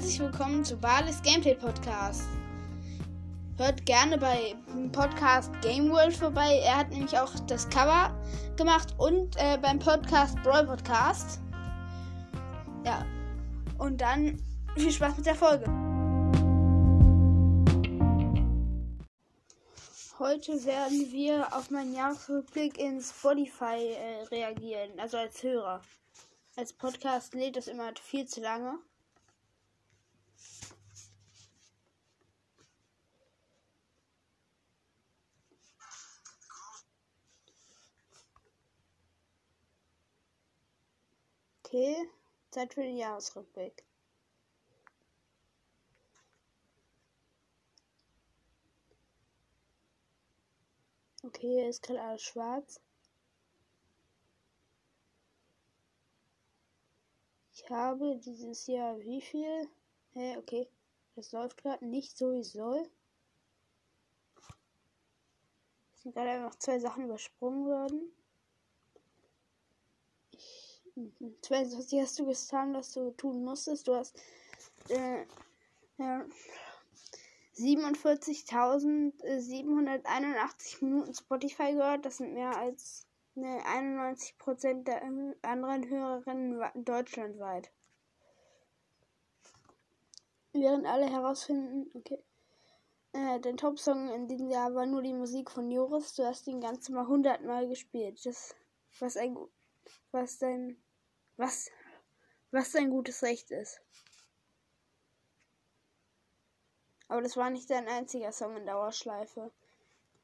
herzlich willkommen zu Balis Gameplay Podcast. Hört gerne bei Podcast Game World vorbei. Er hat nämlich auch das Cover gemacht und äh, beim Podcast Brawl Podcast. Ja. Und dann viel Spaß mit der Folge. Heute werden wir auf meinen Jahresrückblick in Spotify äh, reagieren, also als Hörer. Als Podcast lädt es immer viel zu lange. Okay, Zeit für den Jahresrückblick. Okay, ist gerade alles schwarz. Ich habe dieses Jahr wie viel? Hä, okay. Das läuft gerade nicht so wie soll. Es sind gerade einfach zwei Sachen übersprungen worden. 22 hast du getan, was du tun musstest. Du hast äh, ja, 47.781 Minuten Spotify gehört. Das sind mehr als ne, 91% der anderen Hörerinnen deutschlandweit. Während alle herausfinden, okay. Äh, dein Top-Song in diesem Jahr war nur die Musik von Joris. Du hast ihn ganz mal 100 Mal gespielt. Das, was ein, was dein was, was sein gutes Recht ist. Aber das war nicht dein einziger Song in Dauerschleife.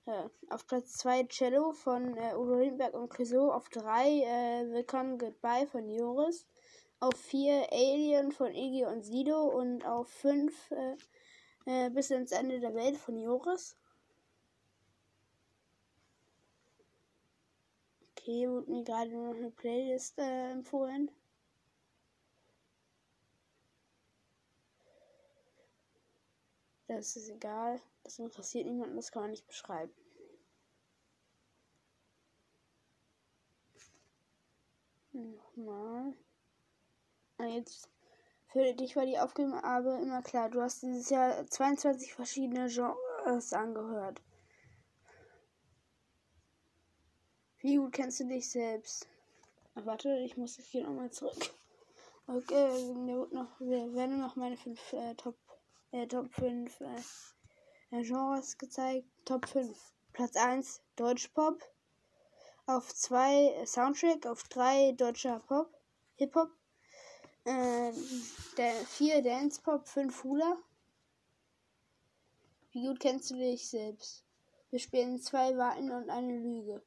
Äh, auf Platz 2 Cello von äh, Udo Lindberg und Clouseau. Auf 3 äh, Willkommen Goodbye von Joris. Auf 4 Alien von Iggy und Sido. Und auf 5 äh, äh, Bis ins Ende der Welt von Joris. Okay, wurde mir gerade noch eine Playlist äh, empfohlen. Das ist egal. Das interessiert niemanden, das kann man nicht beschreiben. Nochmal. Ah, jetzt für dich war die Aufgabe immer klar. Du hast dieses Jahr 22 verschiedene Genres angehört. Wie gut kennst du dich selbst? Ach, warte, ich muss hier nochmal zurück. Okay, mir noch, wir werden noch meine fünf äh, Top, äh, Top 5 äh, Genres gezeigt. Top 5. Platz 1 Deutschpop. Auf 2 Soundtrack. Auf 3 deutscher Pop. Hip-Hop. Äh, 4 Dance Pop. 5 Hula. Wie gut kennst du dich selbst? Wir spielen zwei Warten und eine Lüge.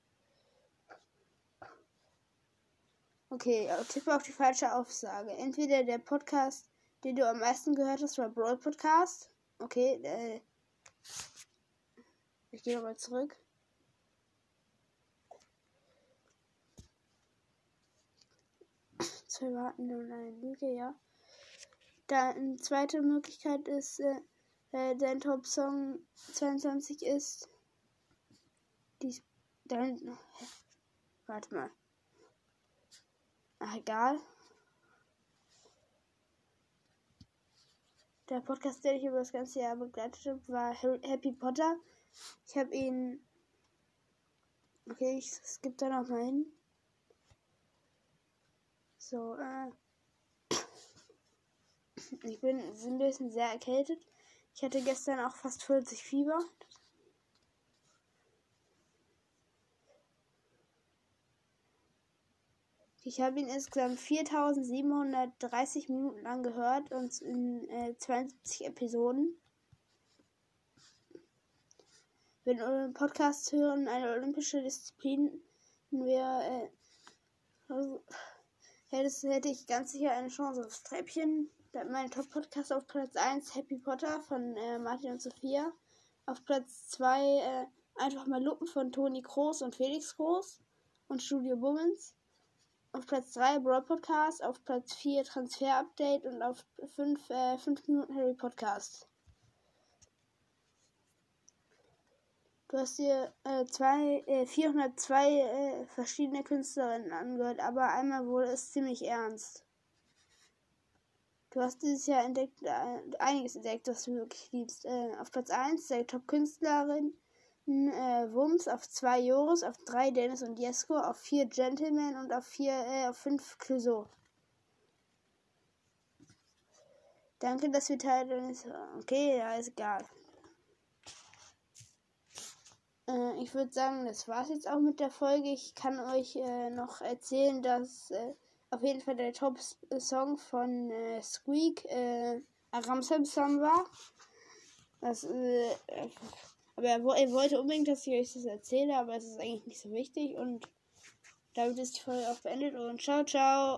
Okay, äh, tippe auf die falsche Aussage. Entweder der Podcast, den du am meisten gehört hast, war Brawl Podcast. Okay, äh, ich gehe nochmal zurück. Zwei warten und eine Lüge, ja. Dann zweite Möglichkeit ist, äh, äh, dein Top-Song 22 ist. Dies. Dann. Warte mal. Ach, egal. Der Podcast, der ich über das ganze Jahr begleitet habe, war Happy Potter. Ich habe ihn. Okay, ich skippe da noch mal hin. So, äh. Ich bin ein bisschen sehr erkältet. Ich hatte gestern auch fast 40 Fieber. Ich habe ihn insgesamt 4730 Minuten lang gehört und in äh, 72 Episoden. Wenn Podcasts hören, eine olympische Disziplin wäre, äh, also, hätte, ich ganz sicher eine Chance aufs Treppchen. Da mein Top-Podcast auf Platz 1 Happy Potter von äh, Martin und Sophia. Auf Platz 2 äh, einfach mal Lupen von Toni Kroos und Felix Groß und Studio Bummens. Auf Platz 3 Brawl Podcast, auf Platz 4 Transfer Update und auf 5 äh, 5 Minuten Harry Podcast. Du hast dir äh, zwei, äh, 402 äh, verschiedene Künstlerinnen angehört, aber einmal wurde es ziemlich ernst. Du hast dieses Jahr entdeckt, äh, einiges entdeckt, was du wirklich liebst. Äh, auf Platz 1 der Top-Künstlerin äh, Wums, auf 2 Joris, auf 3 Dennis und Jesko, auf 4 Gentleman und auf 4, äh, auf 5 Clouseau. Danke, dass wir Teil deines. Okay, ja, ist egal. Äh, ich würde sagen, das war's jetzt auch mit der Folge. Ich kann euch äh, noch erzählen, dass äh, auf jeden Fall der Top-Song von äh, Squeak äh, Aramsam Song war. Das, äh, aber er, er, wollte unbedingt, dass ich euch das erzähle, aber es ist eigentlich nicht so wichtig. Und damit ist die Folge auch beendet und ciao, ciao.